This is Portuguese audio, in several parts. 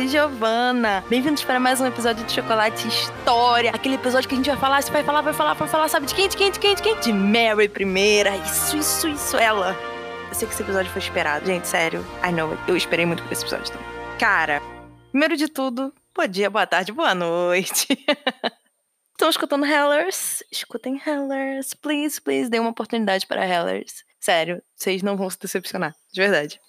is Giovanna. Bem-vindos para mais um episódio de Chocolate História. Aquele episódio que a gente vai falar, você vai falar, vai falar, vai falar, sabe de quem, de quem, de quem, de quem? De Mary primeira. Isso, isso, isso, ela. Eu sei que esse episódio foi esperado, gente, sério. I know it. Eu esperei muito por esse episódio também. Cara, primeiro de tudo, bom dia, boa tarde, boa noite. Estão escutando Hellers? Escutem Hellers. Please, please, dê uma oportunidade para Hellers. Sério, vocês não vão se decepcionar, de verdade.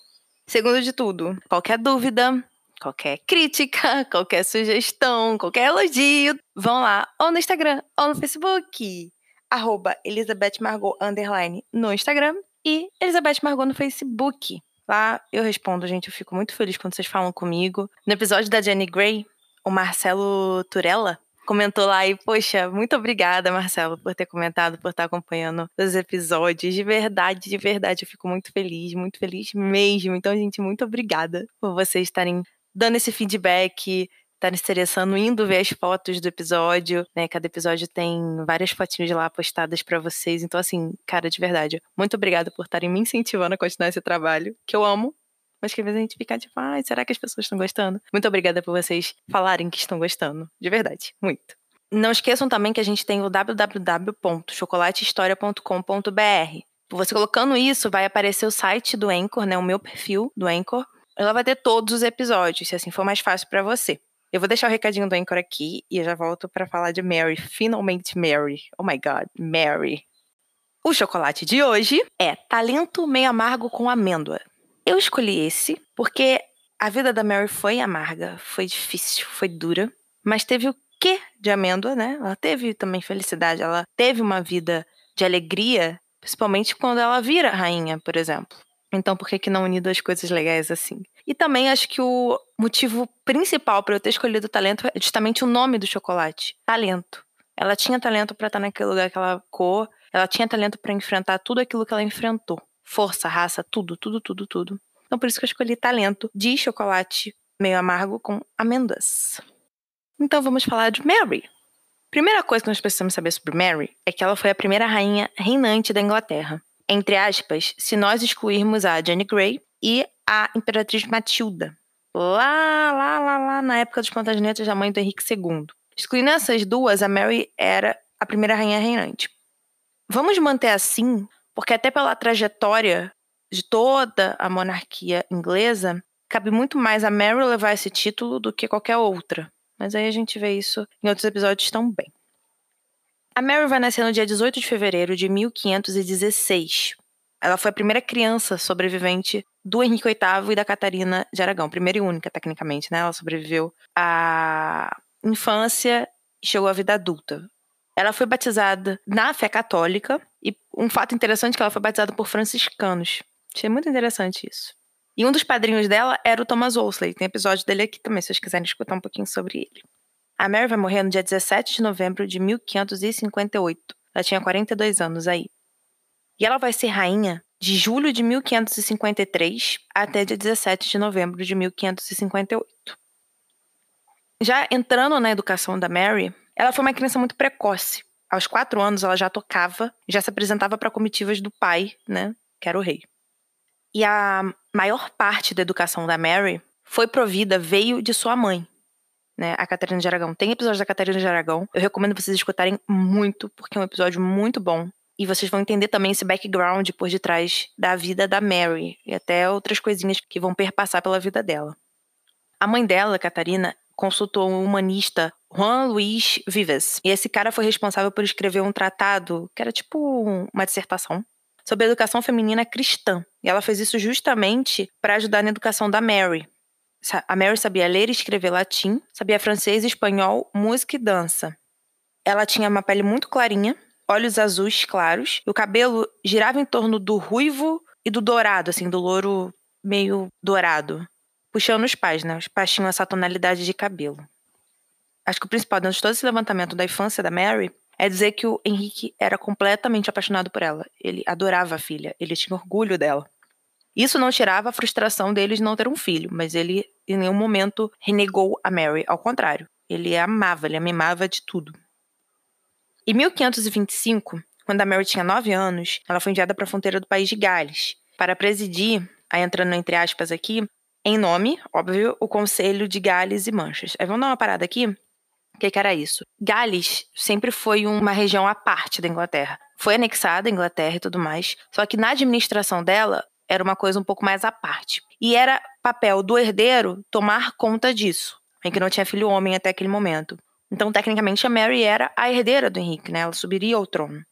Segundo de tudo, qualquer dúvida, qualquer crítica, qualquer sugestão, qualquer elogio, vão lá ou no Instagram ou no Facebook. Arroba Elizabeth Margot underline no Instagram e Elizabeth Margot no Facebook. Lá eu respondo, gente. Eu fico muito feliz quando vocês falam comigo. No episódio da Jenny Gray, o Marcelo Turella comentou lá e, poxa, muito obrigada, Marcelo, por ter comentado, por estar acompanhando os episódios. De verdade, de verdade, eu fico muito feliz, muito feliz mesmo. Então, gente, muito obrigada por vocês estarem dando esse feedback, estarem se interessando, indo ver as fotos do episódio, né? Cada episódio tem várias fotinhas lá postadas para vocês. Então, assim, cara, de verdade, muito obrigada por estarem me incentivando a continuar esse trabalho, que eu amo, mas que às vezes a gente fica tipo, ai, será que as pessoas estão gostando? Muito obrigada por vocês falarem que estão gostando. De verdade, muito. Não esqueçam também que a gente tem o www.chocolatehistoria.com.br. Você colocando isso, vai aparecer o site do Anchor, né? O meu perfil do Anchor. Ela vai ter todos os episódios, se assim for mais fácil para você. Eu vou deixar o recadinho do Anchor aqui e eu já volto para falar de Mary. Finalmente Mary. Oh my God, Mary. O chocolate de hoje é talento meio amargo com amêndoa. Eu escolhi esse porque a vida da Mary foi amarga, foi difícil, foi dura, mas teve o quê de amêndoa, né? Ela teve também felicidade, ela teve uma vida de alegria, principalmente quando ela vira rainha, por exemplo. Então, por que, que não unir duas coisas legais assim? E também acho que o motivo principal para eu ter escolhido o talento é justamente o nome do chocolate: talento. Ela tinha talento para estar naquele lugar que ela ficou, ela tinha talento para enfrentar tudo aquilo que ela enfrentou força, raça, tudo, tudo, tudo, tudo. Então por isso que eu escolhi talento de chocolate meio amargo com amêndoas. Então vamos falar de Mary. Primeira coisa que nós precisamos saber sobre Mary é que ela foi a primeira rainha reinante da Inglaterra. Entre aspas, se nós excluirmos a Jane Grey e a Imperatriz Matilda. Lá, lá, lá, lá na época dos Plantagenets da mãe do Henrique II. Excluindo essas duas, a Mary era a primeira rainha reinante. Vamos manter assim porque até pela trajetória de toda a monarquia inglesa, cabe muito mais a Mary levar esse título do que qualquer outra. Mas aí a gente vê isso em outros episódios também. A Mary vai nascer no dia 18 de fevereiro de 1516. Ela foi a primeira criança sobrevivente do Henrique VIII e da Catarina de Aragão, primeira e única, tecnicamente, né? Ela sobreviveu à infância e chegou à vida adulta. Ela foi batizada na fé católica e um fato interessante é que ela foi batizada por franciscanos. Achei muito interessante isso. E um dos padrinhos dela era o Thomas Wolsey. Tem episódio dele aqui também, se vocês quiserem escutar um pouquinho sobre ele. A Mary vai morrer no dia 17 de novembro de 1558. Ela tinha 42 anos aí. E ela vai ser rainha de julho de 1553 até dia 17 de novembro de 1558. Já entrando na educação da Mary, ela foi uma criança muito precoce. Aos quatro anos, ela já tocava, já se apresentava para comitivas do pai, né, que era o rei. E a maior parte da educação da Mary foi provida, veio de sua mãe, né, a Catarina de Aragão. Tem episódio da Catarina de Aragão, eu recomendo vocês escutarem muito, porque é um episódio muito bom. E vocês vão entender também esse background por detrás da vida da Mary e até outras coisinhas que vão perpassar pela vida dela. A mãe dela, Catarina, consultou um humanista, Juan Luis Vives. E esse cara foi responsável por escrever um tratado, que era tipo uma dissertação, sobre a educação feminina cristã. E ela fez isso justamente para ajudar na educação da Mary. A Mary sabia ler e escrever latim, sabia francês, espanhol, música e dança. Ela tinha uma pele muito clarinha, olhos azuis claros, e o cabelo girava em torno do ruivo e do dourado, assim, do louro meio dourado puxando os pais, né? Os pais tinham essa tonalidade de cabelo. Acho que o principal dentro de todo esse levantamento da infância da Mary é dizer que o Henrique era completamente apaixonado por ela. Ele adorava a filha, ele tinha orgulho dela. Isso não tirava a frustração deles de não ter um filho, mas ele em nenhum momento renegou a Mary, ao contrário. Ele a amava, ele a mimava de tudo. Em 1525, quando a Mary tinha 9 anos, ela foi enviada para a fronteira do país de Gales para presidir aí entrando entre aspas aqui, em nome, óbvio, o Conselho de Gales e Manchas. Aí vamos dar uma parada aqui. O que, que era isso? Gales sempre foi uma região à parte da Inglaterra. Foi anexada à Inglaterra e tudo mais. Só que na administração dela era uma coisa um pouco mais à parte. E era papel do herdeiro tomar conta disso, em que não tinha filho homem até aquele momento. Então, tecnicamente, a Mary era a herdeira do Henrique, né? Ela subiria ao trono.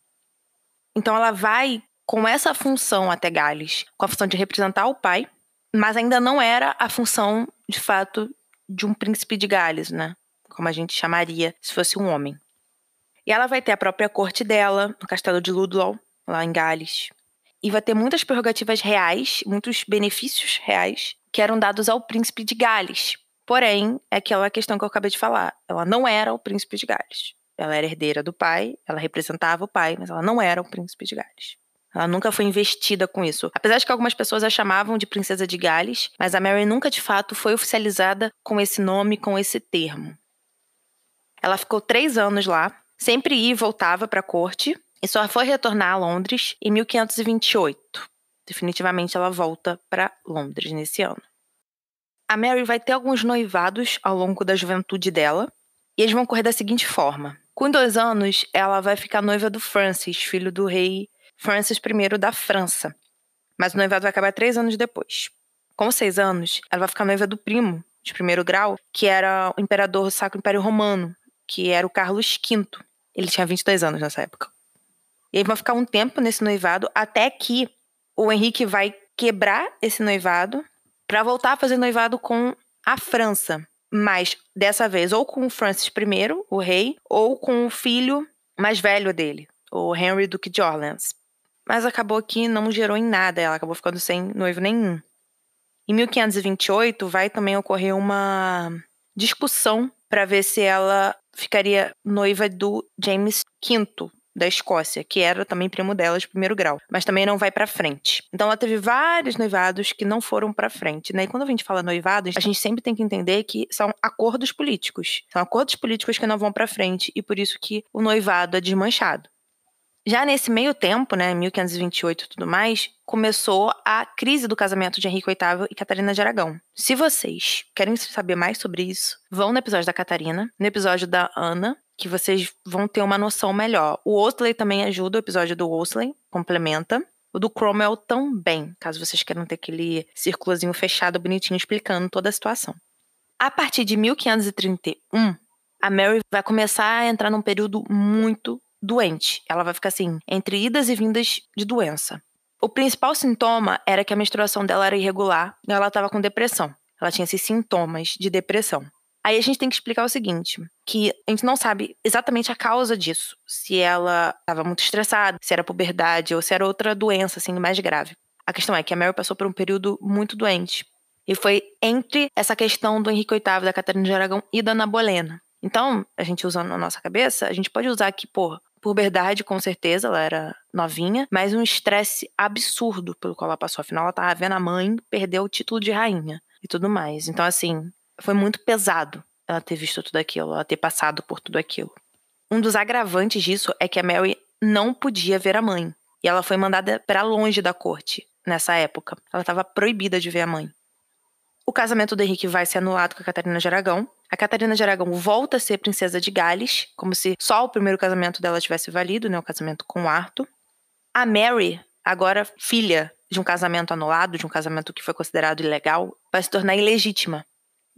Então, ela vai com essa função até Gales, com a função de representar o pai, mas ainda não era a função, de fato, de um príncipe de Gales, né? Como a gente chamaria se fosse um homem. E ela vai ter a própria corte dela, no castelo de Ludlow, lá em Gales. E vai ter muitas prerrogativas reais, muitos benefícios reais, que eram dados ao príncipe de Gales. Porém, é aquela questão que eu acabei de falar. Ela não era o príncipe de Gales. Ela era herdeira do pai, ela representava o pai, mas ela não era o príncipe de Gales. Ela nunca foi investida com isso. Apesar de que algumas pessoas a chamavam de princesa de Gales, mas a Mary nunca de fato foi oficializada com esse nome, com esse termo. Ela ficou três anos lá, sempre ia e voltava para a corte, e só foi retornar a Londres em 1528. Definitivamente ela volta para Londres nesse ano. A Mary vai ter alguns noivados ao longo da juventude dela, e eles vão correr da seguinte forma: com dois anos, ela vai ficar noiva do Francis, filho do rei Francis I da França. Mas o noivado vai acabar três anos depois. Com seis anos, ela vai ficar noiva do primo, de primeiro grau, que era o imperador do Sacro Império Romano, que era o Carlos V. Ele tinha 22 anos nessa época. E aí vão ficar um tempo nesse noivado até que o Henrique vai quebrar esse noivado para voltar a fazer noivado com a França. Mas dessa vez ou com o Francis I, o rei, ou com o filho mais velho dele, o Henry Duque de Orleans mas acabou que não gerou em nada, ela acabou ficando sem noivo nenhum. Em 1528 vai também ocorrer uma discussão para ver se ela ficaria noiva do James V da Escócia, que era também primo dela de primeiro grau, mas também não vai para frente. Então ela teve vários noivados que não foram para frente, né? E quando a gente fala noivados, a gente sempre tem que entender que são acordos políticos. São acordos políticos que não vão para frente e por isso que o noivado é desmanchado. Já nesse meio tempo, né, 1528 e tudo mais, começou a crise do casamento de Henrique VIII e Catarina de Aragão. Se vocês querem saber mais sobre isso, vão no episódio da Catarina, no episódio da Ana, que vocês vão ter uma noção melhor. O Osley também ajuda, o episódio do Osley complementa. O do Cromwell também, caso vocês queiram ter aquele círculozinho fechado, bonitinho, explicando toda a situação. A partir de 1531, a Mary vai começar a entrar num período muito doente. Ela vai ficar assim, entre idas e vindas de doença. O principal sintoma era que a menstruação dela era irregular e ela estava com depressão. Ela tinha esses sintomas de depressão. Aí a gente tem que explicar o seguinte, que a gente não sabe exatamente a causa disso, se ela estava muito estressada, se era puberdade ou se era outra doença assim mais grave. A questão é que a Mary passou por um período muito doente. E foi entre essa questão do Henrique VIII, da Catarina de Aragão e da Ana Bolena. Então, a gente usando na nossa cabeça, a gente pode usar que, pô, Puberdade, com certeza, ela era novinha, mas um estresse absurdo pelo qual ela passou. Afinal, ela tava vendo a mãe perder o título de rainha e tudo mais. Então, assim, foi muito pesado ela ter visto tudo aquilo, ela ter passado por tudo aquilo. Um dos agravantes disso é que a Mary não podia ver a mãe. E ela foi mandada para longe da corte nessa época. Ela estava proibida de ver a mãe. O casamento do Henrique vai ser anulado com a Catarina de Aragão, a Catarina de Aragão volta a ser princesa de Gales, como se só o primeiro casamento dela tivesse valido, né, o casamento com Arthur. A Mary, agora filha de um casamento anulado, de um casamento que foi considerado ilegal, vai se tornar ilegítima.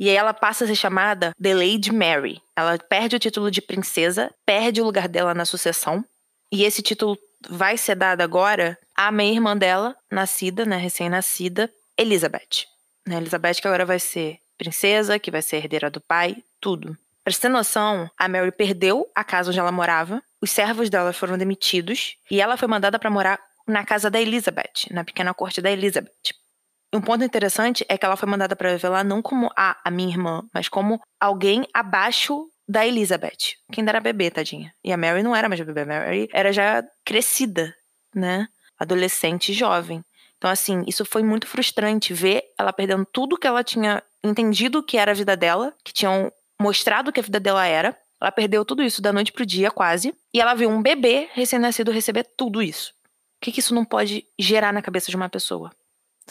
E aí ela passa a ser chamada The Lady Mary. Ela perde o título de princesa, perde o lugar dela na sucessão, e esse título vai ser dado agora à meia-irmã dela, nascida, né, recém-nascida, Elizabeth. Né, Elizabeth que agora vai ser princesa, que vai ser herdeira do pai, tudo. Pra você ter noção, a Mary perdeu a casa onde ela morava, os servos dela foram demitidos e ela foi mandada para morar na casa da Elizabeth, na pequena corte da Elizabeth. Um ponto interessante é que ela foi mandada para lá não como a, a minha irmã, mas como alguém abaixo da Elizabeth, que ainda era bebê, tadinha. E a Mary não era mais bebê, a Mary era já crescida, né? Adolescente jovem. Então, assim, isso foi muito frustrante ver ela perdendo tudo que ela tinha entendido que era a vida dela, que tinham mostrado que a vida dela era. Ela perdeu tudo isso da noite pro dia, quase. E ela viu um bebê recém-nascido receber tudo isso. O que, que isso não pode gerar na cabeça de uma pessoa?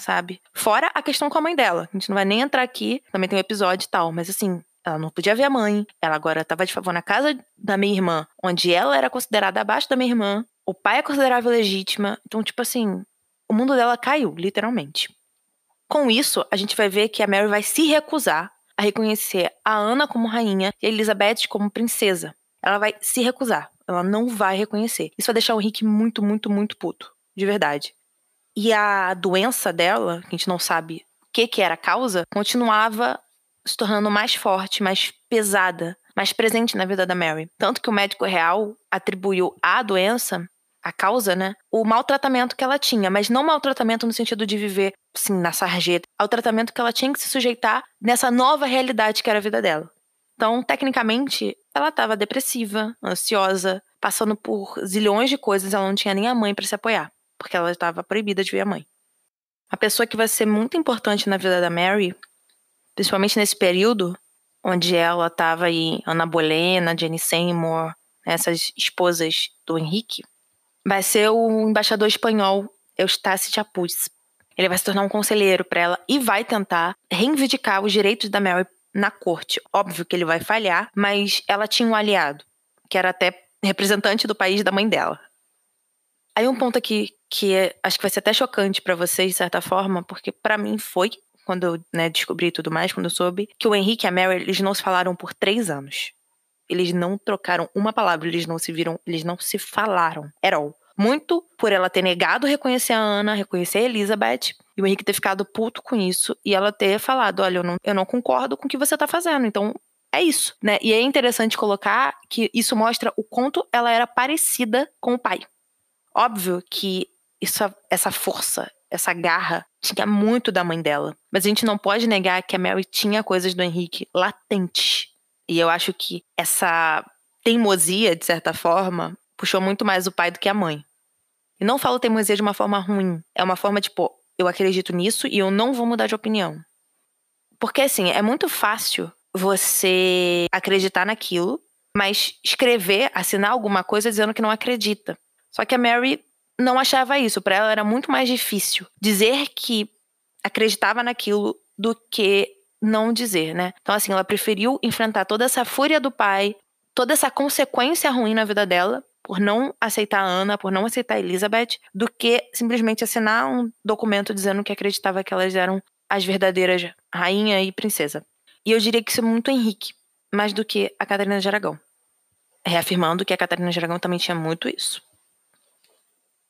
Sabe? Fora a questão com a mãe dela. A gente não vai nem entrar aqui, também tem um episódio e tal, mas assim, ela não podia ver a mãe. Ela agora estava de favor na casa da minha irmã, onde ela era considerada abaixo da minha irmã. O pai é considerável legítima. Então, tipo assim, o mundo dela caiu, literalmente. Com isso, a gente vai ver que a Mary vai se recusar a reconhecer a Ana como rainha e a Elizabeth como princesa. Ela vai se recusar. Ela não vai reconhecer. Isso vai deixar o Rick muito, muito, muito puto. De verdade. E a doença dela, que a gente não sabe o que, que era a causa, continuava se tornando mais forte, mais pesada, mais presente na vida da Mary. Tanto que o médico real atribuiu à doença, a causa, né, o maltratamento que ela tinha, mas não maltratamento no sentido de viver, assim, na sarjeta, ao tratamento que ela tinha que se sujeitar nessa nova realidade que era a vida dela. Então, tecnicamente, ela estava depressiva, ansiosa, passando por zilhões de coisas, ela não tinha nem a mãe para se apoiar, porque ela estava proibida de ver a mãe. A pessoa que vai ser muito importante na vida da Mary principalmente nesse período onde ela estava aí, Ana Bolena, Jenny Seymour, essas esposas do Henrique, vai ser o embaixador espanhol Eustace Chapuz. Ele vai se tornar um conselheiro para ela e vai tentar reivindicar os direitos da Mary na corte. Óbvio que ele vai falhar, mas ela tinha um aliado, que era até representante do país da mãe dela. Aí um ponto aqui que é, acho que vai ser até chocante para vocês de certa forma, porque para mim foi quando eu né, descobri tudo mais, quando eu soube, que o Henrique e a Mary, eles não se falaram por três anos. Eles não trocaram uma palavra, eles não se viram, eles não se falaram at all. Muito por ela ter negado reconhecer a Ana, reconhecer a Elizabeth, e o Henrique ter ficado puto com isso, e ela ter falado: olha, eu não, eu não concordo com o que você tá fazendo, então é isso, né? E é interessante colocar que isso mostra o quanto ela era parecida com o pai. Óbvio que isso, essa força, essa garra tinha muito da mãe dela. Mas a gente não pode negar que a Mary tinha coisas do Henrique latentes. E eu acho que essa teimosia, de certa forma, puxou muito mais o pai do que a mãe. E não falo teimosia de uma forma ruim. É uma forma tipo, eu acredito nisso e eu não vou mudar de opinião. Porque assim, é muito fácil você acreditar naquilo, mas escrever, assinar alguma coisa dizendo que não acredita. Só que a Mary não achava isso. Para ela era muito mais difícil dizer que acreditava naquilo do que não dizer, né? Então, assim, ela preferiu enfrentar toda essa fúria do pai, toda essa consequência ruim na vida dela, por não aceitar a Ana, por não aceitar a Elizabeth, do que simplesmente assinar um documento dizendo que acreditava que elas eram as verdadeiras rainha e princesa. E eu diria que isso é muito Henrique, mais do que a Catarina de Aragão. Reafirmando que a Catarina de Aragão também tinha muito isso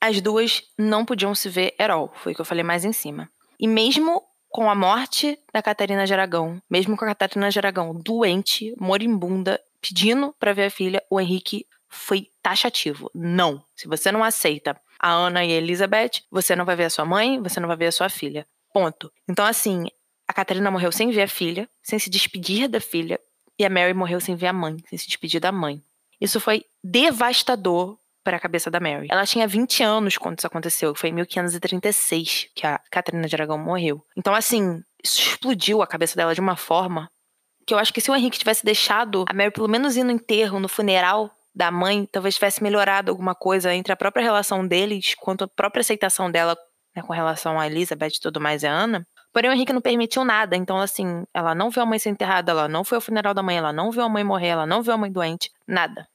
as duas não podiam se ver at all, foi o que eu falei mais em cima. E mesmo com a morte da Catarina de Aragão, mesmo com a Catarina de Aragão doente, moribunda, pedindo para ver a filha, o Henrique foi taxativo. Não. Se você não aceita a Ana e a Elizabeth, você não vai ver a sua mãe, você não vai ver a sua filha. Ponto. Então, assim, a Catarina morreu sem ver a filha, sem se despedir da filha, e a Mary morreu sem ver a mãe, sem se despedir da mãe. Isso foi devastador para a cabeça da Mary. Ela tinha 20 anos quando isso aconteceu, foi em 1536 que a Catarina de Aragão morreu. Então, assim, isso explodiu a cabeça dela de uma forma que eu acho que se o Henrique tivesse deixado a Mary pelo menos ir no enterro, no funeral da mãe, talvez tivesse melhorado alguma coisa entre a própria relação deles, quanto a própria aceitação dela né, com relação a Elizabeth e tudo mais e a Ana. Porém, o Henrique não permitiu nada. Então, assim, ela não viu a mãe ser enterrada, ela não foi ao funeral da mãe, ela não viu a mãe morrer, ela não viu a mãe doente, nada.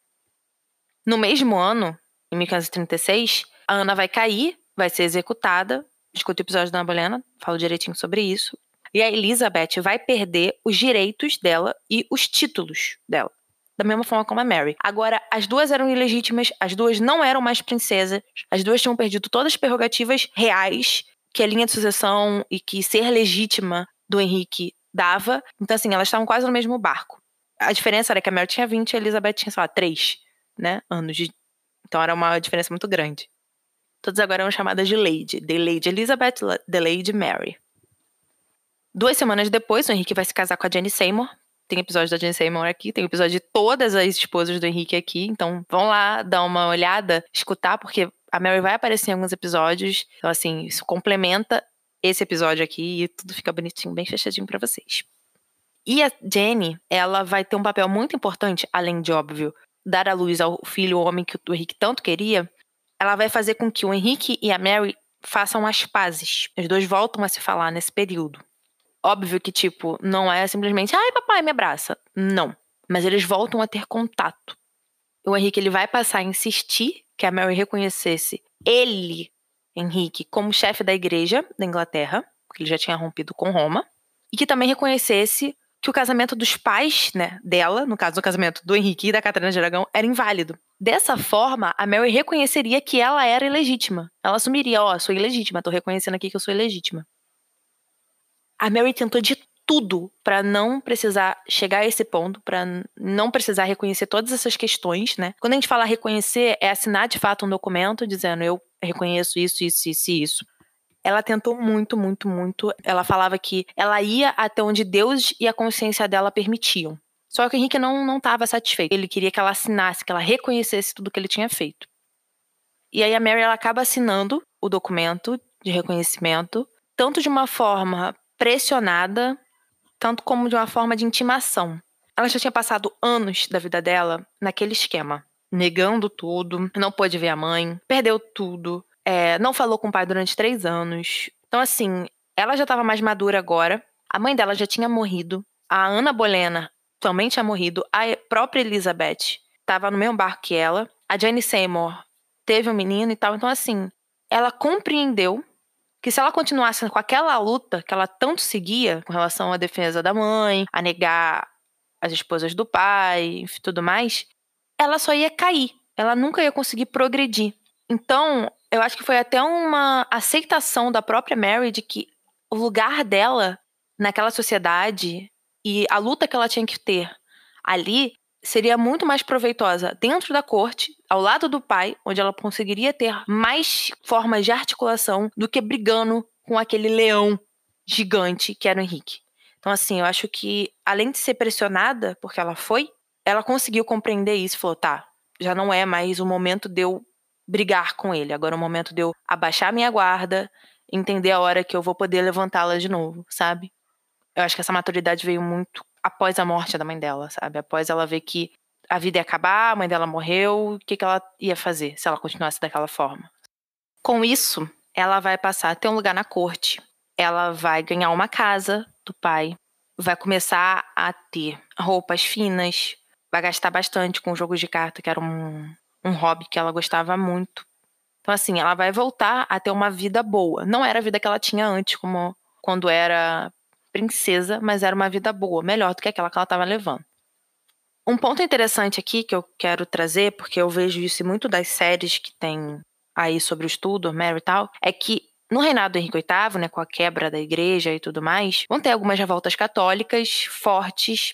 No mesmo ano, em 1536, a Ana vai cair, vai ser executada. Escuta o episódio da Ana Bolena, falo direitinho sobre isso. E a Elizabeth vai perder os direitos dela e os títulos dela. Da mesma forma como a Mary. Agora, as duas eram ilegítimas, as duas não eram mais princesas, as duas tinham perdido todas as prerrogativas reais que a linha de sucessão e que ser legítima do Henrique dava. Então, assim, elas estavam quase no mesmo barco. A diferença era que a Mary tinha 20 e a Elizabeth tinha, sei lá, 3 né, anos de. Então era uma diferença muito grande. Todas agora eram chamadas de Lady. The Lady Elizabeth, The Lady Mary. Duas semanas depois, o Henrique vai se casar com a Jenny Seymour. Tem episódio da Jenny Seymour aqui, tem episódio de todas as esposas do Henrique aqui. Então vão lá dar uma olhada, escutar, porque a Mary vai aparecer em alguns episódios. Então, assim, isso complementa esse episódio aqui e tudo fica bonitinho, bem fechadinho para vocês. E a Jenny, ela vai ter um papel muito importante, além de óbvio, dar à luz ao filho, o homem que o Henrique tanto queria, ela vai fazer com que o Henrique e a Mary façam as pazes. Os dois voltam a se falar nesse período. Óbvio que, tipo, não é simplesmente, ai, papai, me abraça. Não. Mas eles voltam a ter contato. O Henrique ele vai passar a insistir que a Mary reconhecesse ele, Henrique, como chefe da igreja da Inglaterra, porque ele já tinha rompido com Roma, e que também reconhecesse que o casamento dos pais, né, dela, no caso do casamento do Henrique e da Catarina de Aragão, era inválido. Dessa forma, a Mary reconheceria que ela era ilegítima. Ela assumiria, ó, oh, sou ilegítima, tô reconhecendo aqui que eu sou ilegítima. A Mary tentou de tudo para não precisar chegar a esse ponto, para não precisar reconhecer todas essas questões, né? Quando a gente fala reconhecer, é assinar de fato um documento dizendo eu reconheço isso, isso, isso e isso. Ela tentou muito, muito, muito. Ela falava que ela ia até onde Deus e a consciência dela permitiam. Só que o Henrique não estava satisfeito. Ele queria que ela assinasse, que ela reconhecesse tudo que ele tinha feito. E aí a Mary ela acaba assinando o documento de reconhecimento, tanto de uma forma pressionada, tanto como de uma forma de intimação. Ela já tinha passado anos da vida dela naquele esquema, negando tudo, não pôde ver a mãe, perdeu tudo, é, não falou com o pai durante três anos. Então, assim, ela já estava mais madura agora. A mãe dela já tinha morrido. A Ana Bolena também tinha morrido. A própria Elizabeth estava no mesmo barco que ela. A Jane Seymour teve um menino e tal. Então, assim, ela compreendeu que se ela continuasse com aquela luta que ela tanto seguia com relação à defesa da mãe, a negar as esposas do pai, e tudo mais, ela só ia cair. Ela nunca ia conseguir progredir. Então, eu acho que foi até uma aceitação da própria Mary de que o lugar dela naquela sociedade e a luta que ela tinha que ter ali seria muito mais proveitosa dentro da corte, ao lado do pai, onde ela conseguiria ter mais formas de articulação do que brigando com aquele leão gigante que era o Henrique. Então, assim, eu acho que, além de ser pressionada, porque ela foi, ela conseguiu compreender isso e falou: tá, já não é mais o momento de eu brigar com ele. Agora é o momento de eu abaixar minha guarda, entender a hora que eu vou poder levantá-la de novo, sabe? Eu acho que essa maturidade veio muito após a morte da mãe dela, sabe? Após ela ver que a vida ia acabar, a mãe dela morreu, o que, que ela ia fazer se ela continuasse daquela forma? Com isso, ela vai passar a ter um lugar na corte. Ela vai ganhar uma casa do pai, vai começar a ter roupas finas, vai gastar bastante com jogos de carta, que era um, um hobby que ela gostava muito. Então, assim, ela vai voltar a ter uma vida boa. Não era a vida que ela tinha antes, como quando era princesa, mas era uma vida boa, melhor do que aquela que ela estava levando. Um ponto interessante aqui que eu quero trazer, porque eu vejo isso muito das séries que tem aí sobre o estudo, Mary e tal, é que no reinado do Henrique VIII, né, com a quebra da igreja e tudo mais, vão ter algumas revoltas católicas fortes,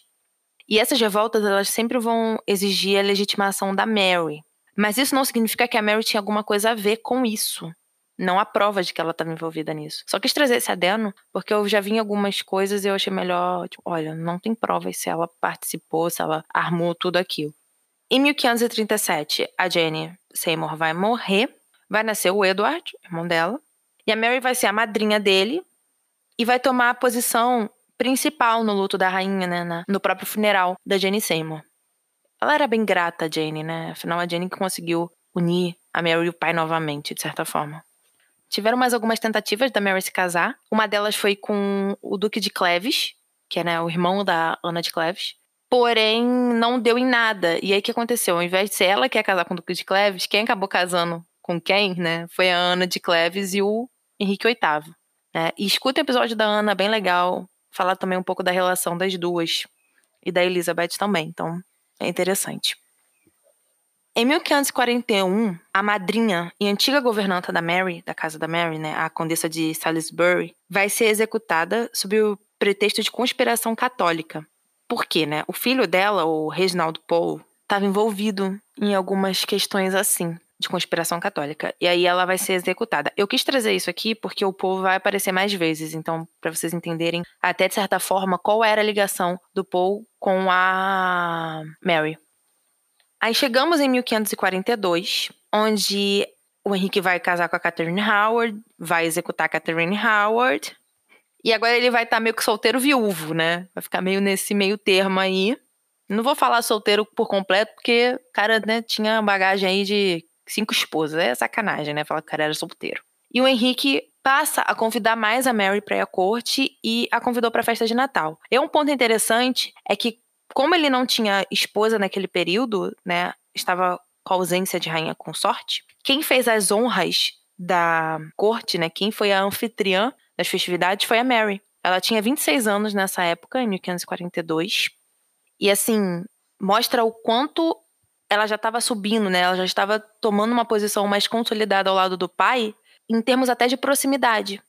e essas revoltas elas sempre vão exigir a legitimação da Mary, mas isso não significa que a Mary tinha alguma coisa a ver com isso. Não há prova de que ela estava envolvida nisso. Só quis trazer esse adeno, porque eu já vi algumas coisas e eu achei melhor, tipo, olha, não tem provas se ela participou, se ela armou tudo aquilo. Em 1537, a Jenny Seymour vai morrer, vai nascer o Edward, irmão dela, e a Mary vai ser a madrinha dele e vai tomar a posição principal no luto da rainha, né, no próprio funeral da Jenny Seymour. Ela era bem grata a Jane, né? Afinal, a Jane que conseguiu unir a Mary e o pai novamente, de certa forma. Tiveram mais algumas tentativas da Mary se casar. Uma delas foi com o Duque de Cleves, que é né, o irmão da Ana de Cleves. Porém, não deu em nada. E aí o que aconteceu? Ao invés de ser ela que ia casar com o Duque de Cleves, quem acabou casando com quem, né? Foi a Ana de Cleves e o Henrique VIII. Né? E escuta o episódio da Ana, bem legal. Falar também um pouco da relação das duas. E da Elizabeth também. Então, é interessante. Em 1541, a madrinha e antiga governanta da Mary, da casa da Mary, né, a condessa de Salisbury, vai ser executada sob o pretexto de conspiração católica. Por quê, né? O filho dela, o Reginald Pole, estava envolvido em algumas questões assim, de conspiração católica. E aí ela vai ser executada. Eu quis trazer isso aqui porque o Paul vai aparecer mais vezes, então para vocês entenderem até de certa forma qual era a ligação do Paul com a Mary. Aí chegamos em 1542, onde o Henrique vai casar com a Catherine Howard, vai executar a Catherine Howard. E agora ele vai estar tá meio que solteiro viúvo, né? Vai ficar meio nesse meio termo aí. Não vou falar solteiro por completo, porque o cara né, tinha bagagem aí de cinco esposas. É sacanagem, né? Falar que o cara era solteiro. E o Henrique passa a convidar mais a Mary para ir à corte e a convidou para a festa de Natal. E um ponto interessante é que, como ele não tinha esposa naquele período, né, estava com ausência de rainha consorte, quem fez as honras da corte, né, quem foi a anfitriã das festividades foi a Mary. Ela tinha 26 anos nessa época, em 1542. E assim, mostra o quanto ela já estava subindo, né? Ela já estava tomando uma posição mais consolidada ao lado do pai, em termos até de proximidade.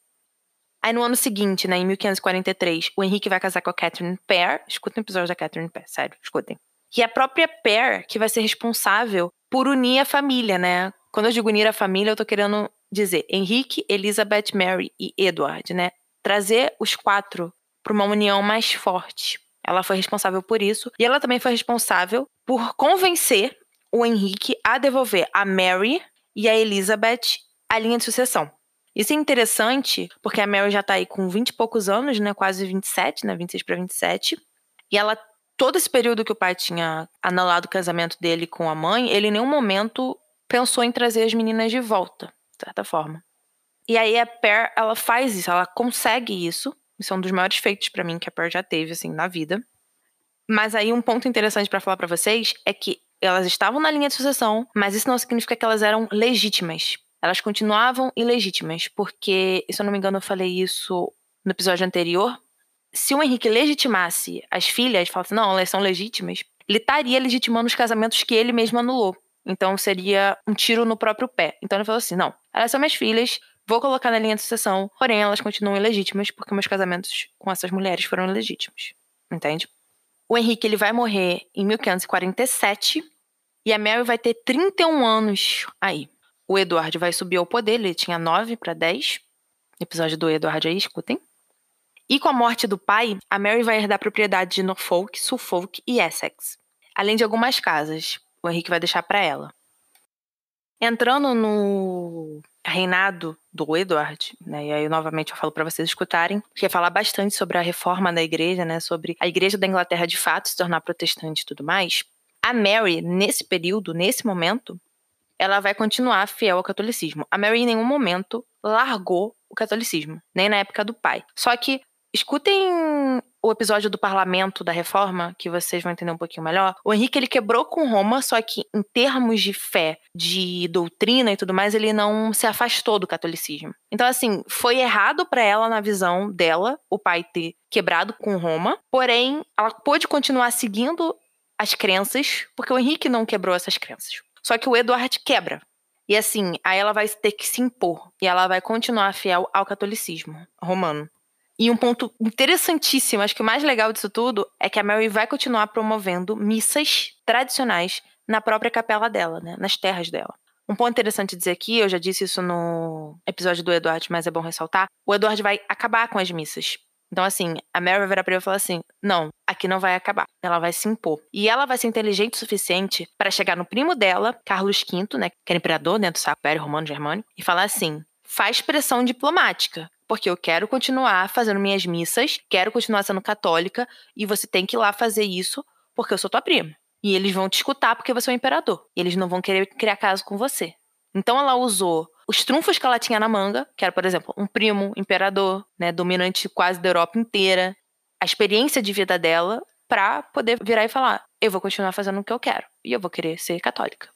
Aí no ano seguinte, né, em 1543, o Henrique vai casar com a Catherine Pear. Escutem o episódio da Catherine Pear, sério, escutem. E a própria Pear que vai ser responsável por unir a família, né? Quando eu digo unir a família, eu tô querendo dizer Henrique, Elizabeth, Mary e Edward, né? Trazer os quatro para uma união mais forte. Ela foi responsável por isso. E ela também foi responsável por convencer o Henrique a devolver a Mary e a Elizabeth a linha de sucessão. Isso é interessante, porque a Mary já tá aí com 20 e poucos anos, né? Quase 27, né? 26 para 27. E ela, todo esse período que o pai tinha anulado o casamento dele com a mãe, ele em nenhum momento pensou em trazer as meninas de volta, de certa forma. E aí a Per, ela faz isso, ela consegue isso. Isso é um dos maiores feitos para mim que a Per já teve, assim, na vida. Mas aí um ponto interessante para falar para vocês é que elas estavam na linha de sucessão, mas isso não significa que elas eram legítimas. Elas continuavam ilegítimas, porque, se eu não me engano, eu falei isso no episódio anterior. Se o Henrique legitimasse as filhas, falasse, não, elas são legítimas, ele estaria legitimando os casamentos que ele mesmo anulou. Então seria um tiro no próprio pé. Então ele falou assim: não, elas são minhas filhas, vou colocar na linha de sucessão, porém elas continuam ilegítimas porque meus casamentos com essas mulheres foram ilegítimos. Entende? O Henrique ele vai morrer em 1547 e a Mary vai ter 31 anos aí. O Eduardo vai subir ao poder, ele tinha 9 para 10. Episódio do Eduardo aí, escutem. E com a morte do pai, a Mary vai herdar propriedade de Norfolk, Suffolk e Essex, além de algumas casas. O Henrique vai deixar para ela. Entrando no reinado do Edward, né? E aí novamente eu falo para vocês escutarem, que falar bastante sobre a reforma da igreja, né? Sobre a igreja da Inglaterra de fato se tornar protestante e tudo mais. A Mary, nesse período, nesse momento, ela vai continuar fiel ao catolicismo. A Mary em nenhum momento largou o catolicismo, nem na época do pai. Só que escutem o episódio do parlamento da reforma, que vocês vão entender um pouquinho melhor, o Henrique ele quebrou com Roma, só que em termos de fé, de doutrina e tudo mais, ele não se afastou do catolicismo. Então assim, foi errado para ela na visão dela, o pai ter quebrado com Roma, porém ela pôde continuar seguindo as crenças, porque o Henrique não quebrou essas crenças. Só que o Eduardo quebra. E assim, aí ela vai ter que se impor. E ela vai continuar fiel ao catolicismo romano. E um ponto interessantíssimo, acho que o mais legal disso tudo, é que a Mary vai continuar promovendo missas tradicionais na própria capela dela, né? Nas terras dela. Um ponto interessante dizer aqui, eu já disse isso no episódio do Eduardo, mas é bom ressaltar: o Eduardo vai acabar com as missas. Então, assim, a Mary vai virar pra ele e falar assim: não, aqui não vai acabar. Ela vai se impor. E ela vai ser inteligente o suficiente para chegar no primo dela, Carlos V, né, que era imperador dentro do saco Império Romano Germânico, e falar assim: faz pressão diplomática porque eu quero continuar fazendo minhas missas, quero continuar sendo católica, e você tem que ir lá fazer isso porque eu sou tua prima. E eles vão te escutar porque você é o imperador. E eles não vão querer criar caso com você. Então ela usou os trunfos que ela tinha na manga, que era, por exemplo, um primo imperador, né, dominante quase da Europa inteira, a experiência de vida dela, para poder virar e falar: eu vou continuar fazendo o que eu quero e eu vou querer ser católica.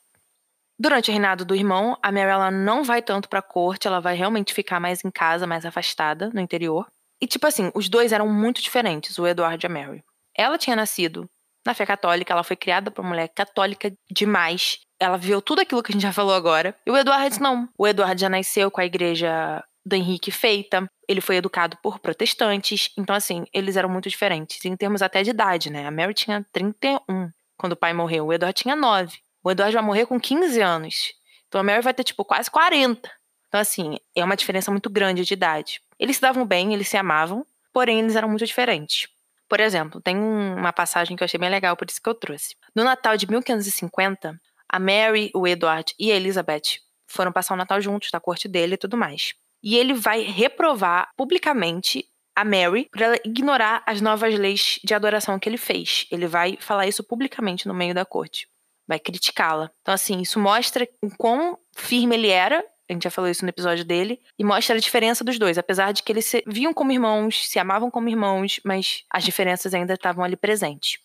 Durante o reinado do irmão, a Mary ela não vai tanto pra corte, ela vai realmente ficar mais em casa, mais afastada, no interior. E tipo assim, os dois eram muito diferentes, o Edward e a Mary. Ela tinha nascido na fé católica, ela foi criada por uma mulher católica demais. Ela viu tudo aquilo que a gente já falou agora. E o Edward não. O Edward já nasceu com a igreja do Henrique feita. Ele foi educado por protestantes. Então, assim, eles eram muito diferentes. Em termos até de idade, né? A Mary tinha 31 quando o pai morreu. O Edward tinha 9. O Eduardo vai morrer com 15 anos. Então a Mary vai ter, tipo, quase 40. Então, assim, é uma diferença muito grande de idade. Eles se davam bem, eles se amavam, porém eles eram muito diferentes. Por exemplo, tem uma passagem que eu achei bem legal, por isso que eu trouxe. No Natal de 1550, a Mary, o Edward e a Elizabeth foram passar o Natal juntos na corte dele e tudo mais. E ele vai reprovar publicamente a Mary por ela ignorar as novas leis de adoração que ele fez. Ele vai falar isso publicamente no meio da corte vai criticá-la. Então, assim, isso mostra o quão firme ele era a gente já falou isso no episódio dele, e mostra a diferença dos dois, apesar de que eles se viam como irmãos, se amavam como irmãos, mas as diferenças ainda estavam ali presentes.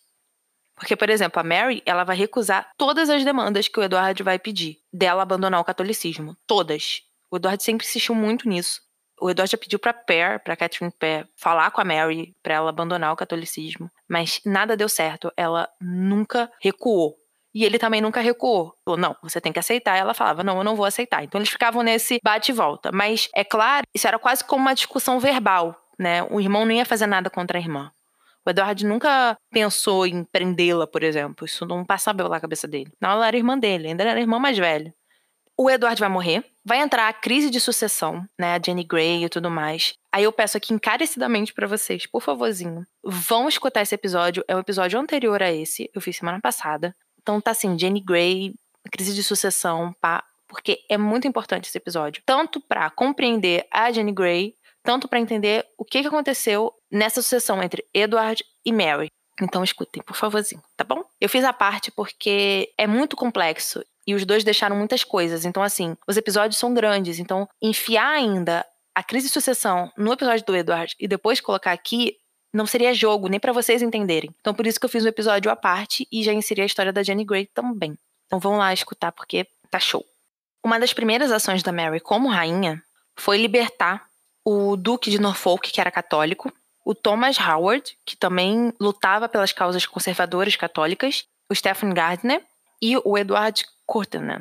Porque, por exemplo, a Mary, ela vai recusar todas as demandas que o Edward vai pedir dela abandonar o catolicismo. Todas. O Edward sempre insistiu muito nisso. O Edward já pediu pra Pear, pra Catherine Pear, falar com a Mary pra ela abandonar o catolicismo. Mas nada deu certo. Ela nunca recuou. E ele também nunca recuou. Falou, não, você tem que aceitar. E ela falava, não, eu não vou aceitar. Então eles ficavam nesse bate e volta. Mas, é claro, isso era quase como uma discussão verbal, né? O irmão não ia fazer nada contra a irmã. O Edward nunca pensou em prendê-la, por exemplo. Isso não passava pela cabeça dele. Não, ela era irmã dele, ainda era irmã mais velha. O Edward vai morrer, vai entrar a crise de sucessão, né? A Jenny Gray e tudo mais. Aí eu peço aqui encarecidamente para vocês, por favorzinho, vão escutar esse episódio. É o episódio anterior a esse, eu fiz semana passada. Então tá assim, Jenny Gray, crise de sucessão, pá, porque é muito importante esse episódio. Tanto para compreender a Jenny Gray, tanto para entender o que, que aconteceu nessa sucessão entre Edward e Mary. Então escutem, por favorzinho, tá bom? Eu fiz a parte porque é muito complexo e os dois deixaram muitas coisas. Então, assim, os episódios são grandes. Então, enfiar ainda a crise de sucessão no episódio do Edward e depois colocar aqui não seria jogo, nem para vocês entenderem. Então, por isso que eu fiz um episódio à parte e já inseri a história da Jenny Grey também. Então, vão lá escutar, porque tá show. Uma das primeiras ações da Mary como rainha foi libertar o Duque de Norfolk, que era católico, o Thomas Howard, que também lutava pelas causas conservadoras católicas, o Stephen Gardner e o Edward Courtenay,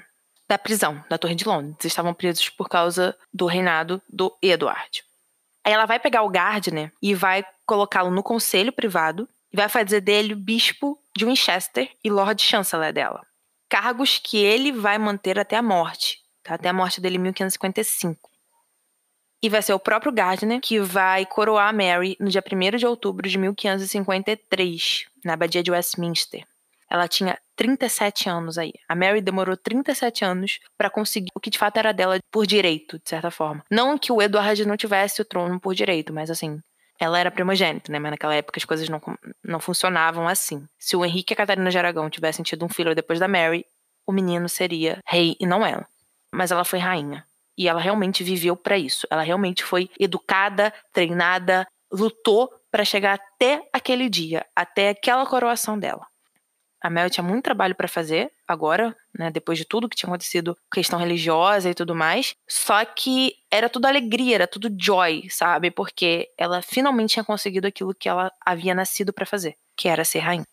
da prisão, da Torre de Londres. Estavam presos por causa do reinado do Edward. Aí ela vai pegar o Gardner e vai colocá-lo no conselho privado e vai fazer dele bispo de Winchester e Lord Chancellor dela. Cargos que ele vai manter até a morte, tá? até a morte dele em 1555. E vai ser o próprio Gardner que vai coroar Mary no dia 1 de outubro de 1553, na abadia de Westminster. Ela tinha 37 anos aí. A Mary demorou 37 anos para conseguir o que de fato era dela por direito, de certa forma. Não que o Edward não tivesse o trono por direito, mas assim, ela era primogênita, né? Mas naquela época as coisas não, não funcionavam assim. Se o Henrique e a Catarina de Aragão tivessem tido um filho depois da Mary, o menino seria rei e não ela. Mas ela foi rainha. E ela realmente viveu para isso. Ela realmente foi educada, treinada, lutou para chegar até aquele dia, até aquela coroação dela. A Mel tinha muito trabalho para fazer agora, né, depois de tudo que tinha acontecido, questão religiosa e tudo mais. Só que era tudo alegria, era tudo joy, sabe? Porque ela finalmente tinha conseguido aquilo que ela havia nascido para fazer, que era ser rainha.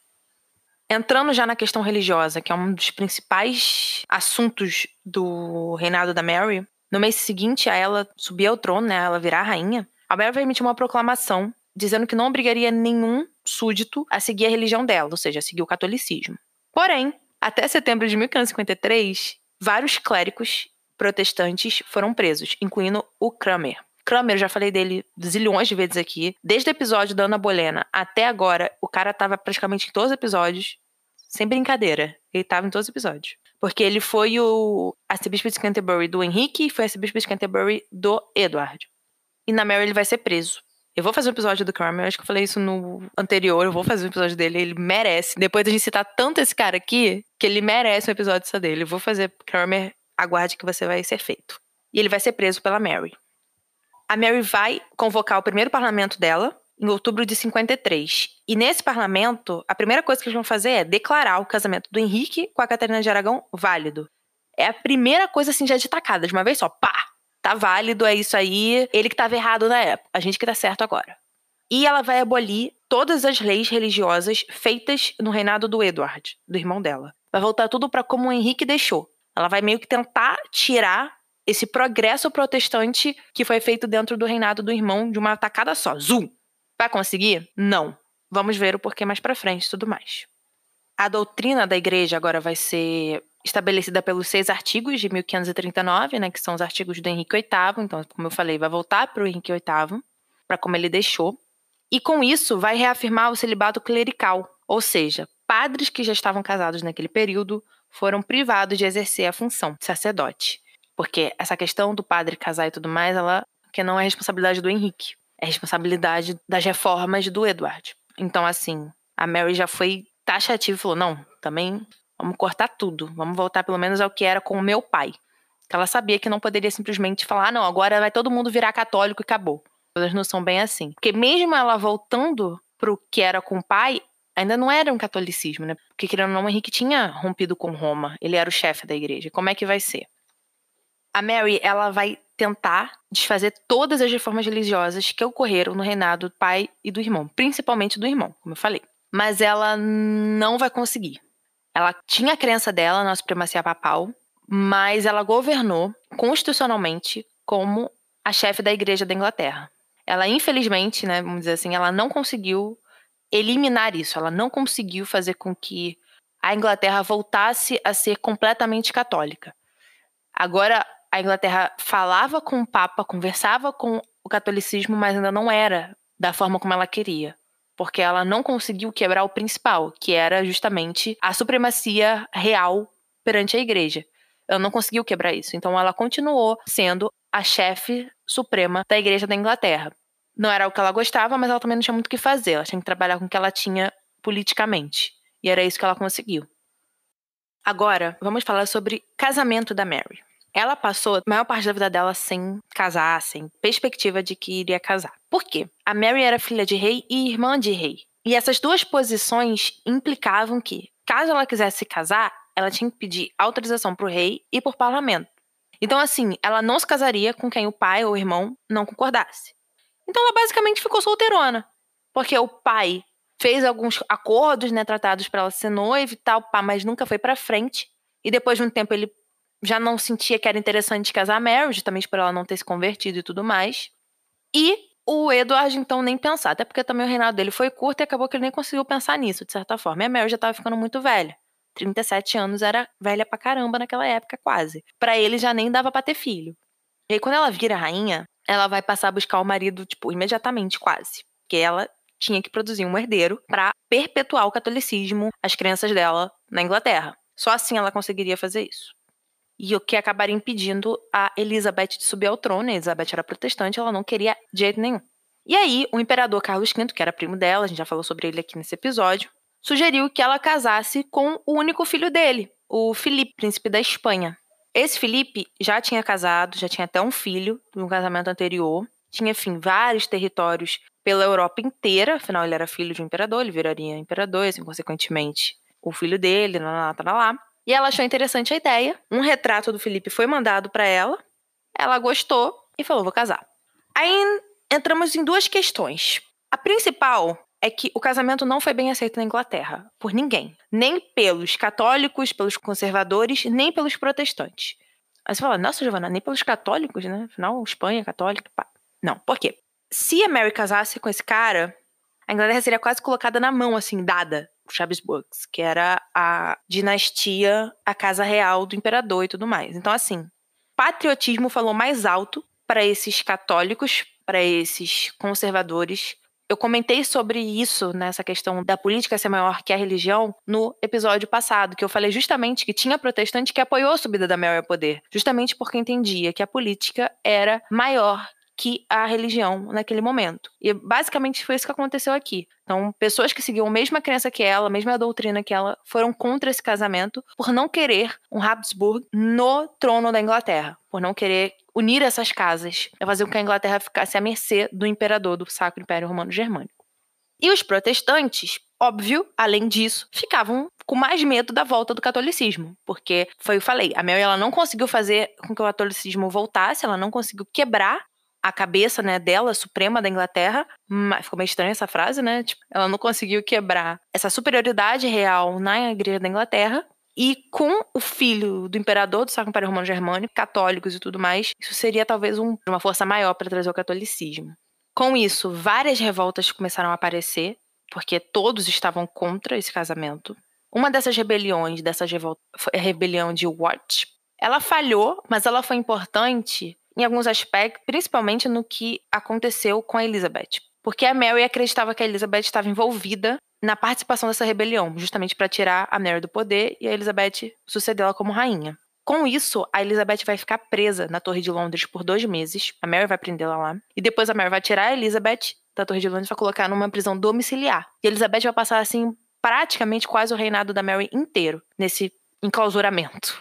Entrando já na questão religiosa, que é um dos principais assuntos do reinado da Mary, no mês seguinte a ela subir ao trono, né, ela virar rainha, a Mary emitir uma proclamação dizendo que não obrigaria nenhum súdito a seguir a religião dela, ou seja, a seguir o catolicismo. Porém, até setembro de 1553, vários clérigos protestantes foram presos, incluindo o Kramer. Kramer, já falei dele zilhões de vezes aqui. Desde o episódio da Ana Bolena até agora, o cara tava praticamente em todos os episódios. Sem brincadeira. Ele tava em todos os episódios. Porque ele foi o arcebispo de Canterbury do Henrique e foi arcebispo de Canterbury do Edward. E na Mary ele vai ser preso. Eu vou fazer um episódio do Kramer, acho que eu falei isso no anterior, eu vou fazer um episódio dele, ele merece. Depois de a gente citar tanto esse cara aqui, que ele merece um episódio só dele. Eu vou fazer Kramer, aguarde que você vai ser feito. E ele vai ser preso pela Mary. A Mary vai convocar o primeiro parlamento dela em outubro de 53. E nesse parlamento, a primeira coisa que eles vão fazer é declarar o casamento do Henrique com a Catarina de Aragão válido. É a primeira coisa assim já de tacada, de uma vez só, pá! Tá válido, é isso aí. Ele que estava errado na época, a gente que tá certo agora. E ela vai abolir todas as leis religiosas feitas no reinado do Edward, do irmão dela. Vai voltar tudo para como o Henrique deixou. Ela vai meio que tentar tirar esse progresso protestante que foi feito dentro do reinado do irmão de uma tacada só. Zoom! Vai conseguir? Não. Vamos ver o porquê mais para frente tudo mais. A doutrina da igreja agora vai ser estabelecida pelos seis artigos de 1539, né, que são os artigos do Henrique VIII. Então, como eu falei, vai voltar para o Henrique VIII, para como ele deixou. E com isso, vai reafirmar o celibato clerical, ou seja, padres que já estavam casados naquele período foram privados de exercer a função de sacerdote. Porque essa questão do padre casar e tudo mais, ela que não é responsabilidade do Henrique, é responsabilidade das reformas do Edward. Então, assim, a Mary já foi taxativa e falou: não, também Vamos cortar tudo. Vamos voltar pelo menos ao que era com o meu pai. Ela sabia que não poderia simplesmente falar, ah, não, agora vai todo mundo virar católico e acabou. Elas não são bem assim. Porque mesmo ela voltando pro que era com o pai, ainda não era um catolicismo, né? Porque querendo ou não, Henrique tinha rompido com Roma. Ele era o chefe da igreja. Como é que vai ser? A Mary, ela vai tentar desfazer todas as reformas religiosas que ocorreram no reinado do pai e do irmão, principalmente do irmão, como eu falei. Mas ela não vai conseguir. Ela tinha a crença dela na supremacia papal, mas ela governou constitucionalmente como a chefe da igreja da Inglaterra. Ela, infelizmente, né, vamos dizer assim, ela não conseguiu eliminar isso, ela não conseguiu fazer com que a Inglaterra voltasse a ser completamente católica. Agora, a Inglaterra falava com o Papa, conversava com o catolicismo, mas ainda não era da forma como ela queria. Porque ela não conseguiu quebrar o principal, que era justamente a supremacia real perante a igreja. Ela não conseguiu quebrar isso. Então ela continuou sendo a chefe suprema da igreja da Inglaterra. Não era o que ela gostava, mas ela também não tinha muito o que fazer. Ela tinha que trabalhar com o que ela tinha politicamente. E era isso que ela conseguiu. Agora, vamos falar sobre casamento da Mary. Ela passou a maior parte da vida dela sem casar, sem perspectiva de que iria casar. Por quê? A Mary era filha de rei e irmã de rei. E essas duas posições implicavam que, caso ela quisesse se casar, ela tinha que pedir autorização para o rei e por parlamento. Então, assim, ela não se casaria com quem o pai ou o irmão não concordasse. Então, ela basicamente ficou solteirona. Porque o pai fez alguns acordos, né, tratados para ela ser noiva e tal, mas nunca foi para frente. E depois de um tempo ele já não sentia que era interessante casar a Mary, justamente por ela não ter se convertido e tudo mais. E o Edward, então, nem pensar, até porque também o reinado dele foi curto e acabou que ele nem conseguiu pensar nisso, de certa forma. E a Mary já estava ficando muito velha. 37 anos era velha pra caramba naquela época, quase. Para ele já nem dava pra ter filho. E aí, quando ela vira rainha, ela vai passar a buscar o marido, tipo, imediatamente, quase. Porque ela tinha que produzir um herdeiro para perpetuar o catolicismo, as crenças dela na Inglaterra. Só assim ela conseguiria fazer isso e o que acabaria impedindo a Elizabeth de subir ao trono. A Elizabeth era protestante, ela não queria de jeito nenhum. E aí, o imperador Carlos V, que era primo dela, a gente já falou sobre ele aqui nesse episódio, sugeriu que ela casasse com o único filho dele, o Felipe, príncipe da Espanha. Esse Felipe já tinha casado, já tinha até um filho de um casamento anterior, tinha, enfim, vários territórios pela Europa inteira, afinal ele era filho de um imperador, ele viraria imperador, e assim, consequentemente, o filho dele, lá, lá, lá. E ela achou interessante a ideia. Um retrato do Felipe foi mandado para ela. Ela gostou e falou: vou casar. Aí entramos em duas questões. A principal é que o casamento não foi bem aceito na Inglaterra, por ninguém. Nem pelos católicos, pelos conservadores, nem pelos protestantes. Aí você fala, nossa, Giovana, nem pelos católicos, né? Afinal, Espanha, católica. Pá. Não, por quê? Se a Mary casasse com esse cara, a Inglaterra seria quase colocada na mão, assim, dada os Habsburgs, que era a dinastia, a casa real do imperador e tudo mais. Então, assim, patriotismo falou mais alto para esses católicos, para esses conservadores. Eu comentei sobre isso, nessa questão da política ser maior que a religião, no episódio passado, que eu falei justamente que tinha protestante que apoiou a subida da Mary ao poder, justamente porque entendia que a política era maior que a religião naquele momento. E basicamente foi isso que aconteceu aqui. Então, pessoas que seguiam a mesma crença que ela, a mesma doutrina que ela, foram contra esse casamento por não querer um Habsburg no trono da Inglaterra, por não querer unir essas casas, é fazer com que a Inglaterra ficasse à mercê do imperador do Sacro Império Romano Germânico. E os protestantes, óbvio, além disso, ficavam com mais medo da volta do catolicismo, porque foi o que eu falei, a Mary ela não conseguiu fazer com que o catolicismo voltasse, ela não conseguiu quebrar a cabeça, né, dela, suprema da Inglaterra, ficou meio estranha essa frase, né? Tipo, ela não conseguiu quebrar essa superioridade real na igreja da Inglaterra. E com o filho do imperador do Sacro Império Romano Germânico, católicos e tudo mais, isso seria talvez um, uma força maior para trazer o catolicismo. Com isso, várias revoltas começaram a aparecer, porque todos estavam contra esse casamento. Uma dessas rebeliões, dessas revoltas, foi a rebelião de Watt. Ela falhou, mas ela foi importante em alguns aspectos, principalmente no que aconteceu com a Elizabeth. Porque a Mary acreditava que a Elizabeth estava envolvida na participação dessa rebelião, justamente para tirar a Mary do poder e a Elizabeth sucedê-la como rainha. Com isso, a Elizabeth vai ficar presa na Torre de Londres por dois meses. A Mary vai prendê-la lá. E depois a Mary vai tirar a Elizabeth da Torre de Londres e vai colocar numa prisão domiciliar. E a Elizabeth vai passar, assim, praticamente quase o reinado da Mary inteiro nesse enclausuramento.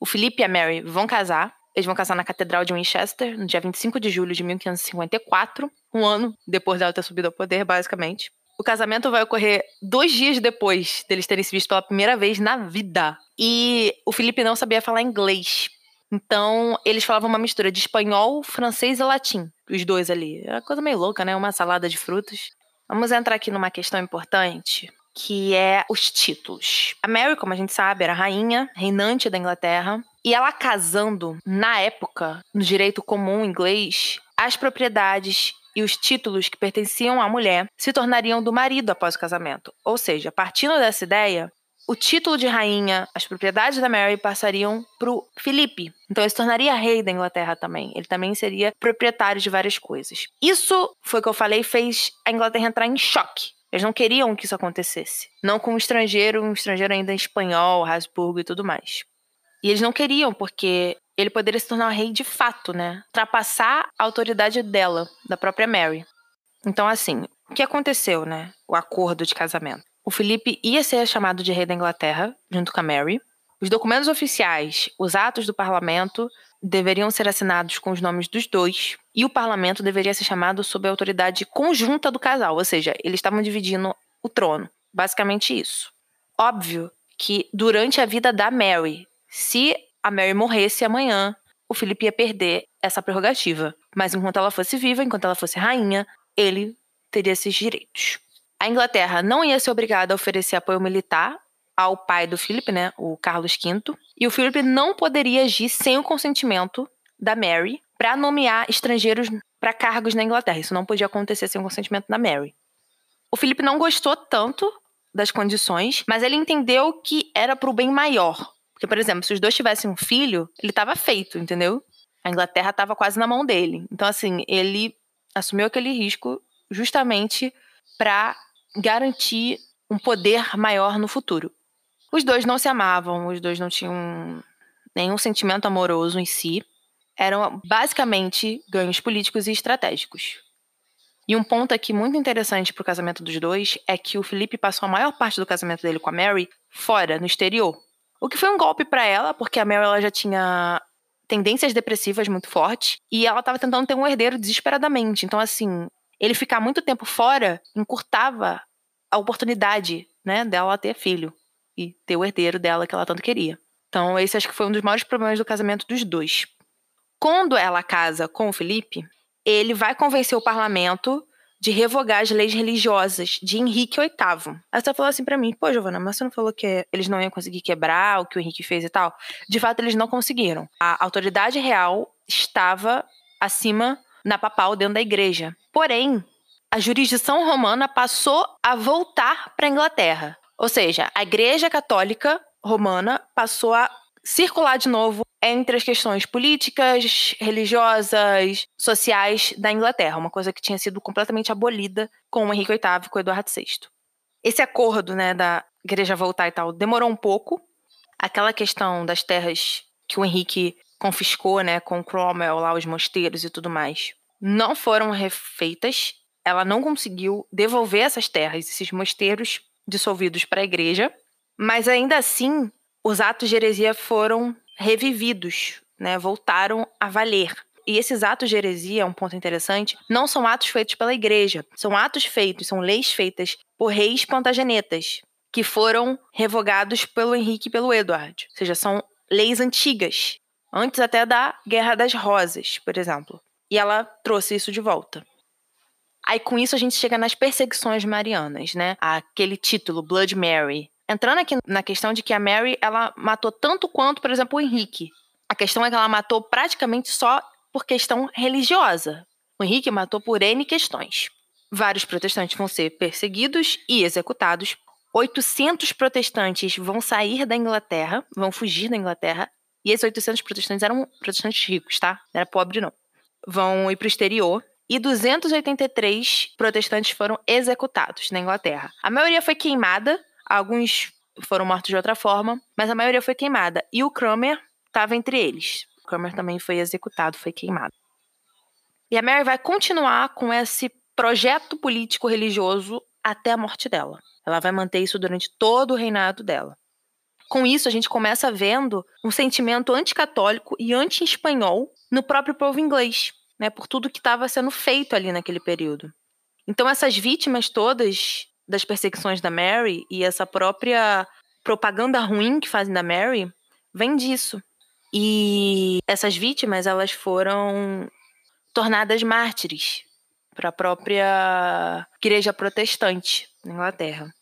O Felipe e a Mary vão casar, Eles vão casar na Catedral de Winchester, no dia 25 de julho de 1554, um ano depois dela ter subido ao poder, basicamente. O casamento vai ocorrer dois dias depois deles terem se visto pela primeira vez na vida. E o Felipe não sabia falar inglês. Então, eles falavam uma mistura de espanhol, francês e latim. Os dois ali. É uma coisa meio louca, né? Uma salada de frutas. Vamos entrar aqui numa questão importante, que é os títulos. A Mary, como a gente sabe, era rainha, reinante da Inglaterra. E ela casando, na época, no direito comum inglês, as propriedades e os títulos que pertenciam à mulher se tornariam do marido após o casamento. Ou seja, partindo dessa ideia, o título de rainha, as propriedades da Mary passariam para o Felipe. Então ele se tornaria rei da Inglaterra também. Ele também seria proprietário de várias coisas. Isso foi o que eu falei, fez a Inglaterra entrar em choque. Eles não queriam que isso acontecesse. Não com um estrangeiro, um estrangeiro ainda em espanhol, Habsburgo e tudo mais. E eles não queriam, porque ele poderia se tornar rei de fato, né? Ultrapassar a autoridade dela, da própria Mary. Então, assim, o que aconteceu, né? O acordo de casamento. O Felipe ia ser chamado de rei da Inglaterra, junto com a Mary. Os documentos oficiais, os atos do parlamento, deveriam ser assinados com os nomes dos dois, e o parlamento deveria ser chamado sob a autoridade conjunta do casal, ou seja, eles estavam dividindo o trono. Basicamente isso. Óbvio que durante a vida da Mary, se a Mary morresse amanhã, o Felipe ia perder essa prerrogativa. Mas enquanto ela fosse viva, enquanto ela fosse rainha, ele teria esses direitos. A Inglaterra não ia ser obrigada a oferecer apoio militar ao pai do Philip, né, o Carlos V, e o Philip não poderia agir sem o consentimento da Mary para nomear estrangeiros para cargos na Inglaterra. Isso não podia acontecer sem o consentimento da Mary. O Felipe não gostou tanto das condições, mas ele entendeu que era para o bem maior. Porque, por exemplo, se os dois tivessem um filho, ele estava feito, entendeu? A Inglaterra estava quase na mão dele. Então, assim, ele assumiu aquele risco justamente para garantir um poder maior no futuro. Os dois não se amavam, os dois não tinham nenhum sentimento amoroso em si. Eram basicamente ganhos políticos e estratégicos. E um ponto aqui muito interessante para o casamento dos dois é que o Felipe passou a maior parte do casamento dele com a Mary fora, no exterior. O que foi um golpe para ela, porque a Mary ela já tinha tendências depressivas muito fortes e ela estava tentando ter um herdeiro desesperadamente. Então, assim, ele ficar muito tempo fora encurtava a oportunidade, né, dela ter filho e ter o herdeiro dela que ela tanto queria. Então, esse acho que foi um dos maiores problemas do casamento dos dois. Quando ela casa com o Felipe, ele vai convencer o parlamento de revogar as leis religiosas de Henrique VIII. Aí você falou assim para mim, pô, Giovana, mas você não falou que eles não iam conseguir quebrar o que o Henrique fez e tal? De fato, eles não conseguiram. A autoridade real estava acima na papal dentro da igreja. Porém, a jurisdição romana passou a voltar para a Inglaterra. Ou seja, a Igreja Católica Romana passou a circular de novo entre as questões políticas, religiosas, sociais da Inglaterra, uma coisa que tinha sido completamente abolida com o Henrique VIII e com o Eduardo VI. Esse acordo, né, da igreja voltar e tal, demorou um pouco. Aquela questão das terras que o Henrique confiscou, né, com Cromwell lá os mosteiros e tudo mais, não foram refeitas. Ela não conseguiu devolver essas terras, esses mosteiros dissolvidos para a igreja, mas ainda assim os atos de heresia foram revividos, né, voltaram a valer. E esses atos de heresia, um ponto interessante, não são atos feitos pela igreja, são atos feitos, são leis feitas por reis plantagenetas, que foram revogados pelo Henrique e pelo Edward. Ou seja, são leis antigas, antes até da Guerra das Rosas, por exemplo. E ela trouxe isso de volta. Aí com isso a gente chega nas perseguições marianas, né? Aquele título Blood Mary, Entrando aqui na questão de que a Mary, ela matou tanto quanto, por exemplo, o Henrique. A questão é que ela matou praticamente só por questão religiosa. O Henrique matou por N questões. Vários protestantes vão ser perseguidos e executados. 800 protestantes vão sair da Inglaterra, vão fugir da Inglaterra. E esses 800 protestantes eram protestantes ricos, tá? Não era pobre, não. Vão ir para o exterior. E 283 protestantes foram executados na Inglaterra. A maioria foi queimada Alguns foram mortos de outra forma, mas a maioria foi queimada. E o Cromer estava entre eles. O Cromer também foi executado, foi queimado. E a Mary vai continuar com esse projeto político religioso até a morte dela. Ela vai manter isso durante todo o reinado dela. Com isso, a gente começa vendo um sentimento anticatólico e anti-espanhol no próprio povo inglês, né, por tudo que estava sendo feito ali naquele período. Então, essas vítimas todas das perseguições da Mary e essa própria propaganda ruim que fazem da Mary vem disso. E essas vítimas, elas foram tornadas mártires para a própria igreja protestante na Inglaterra.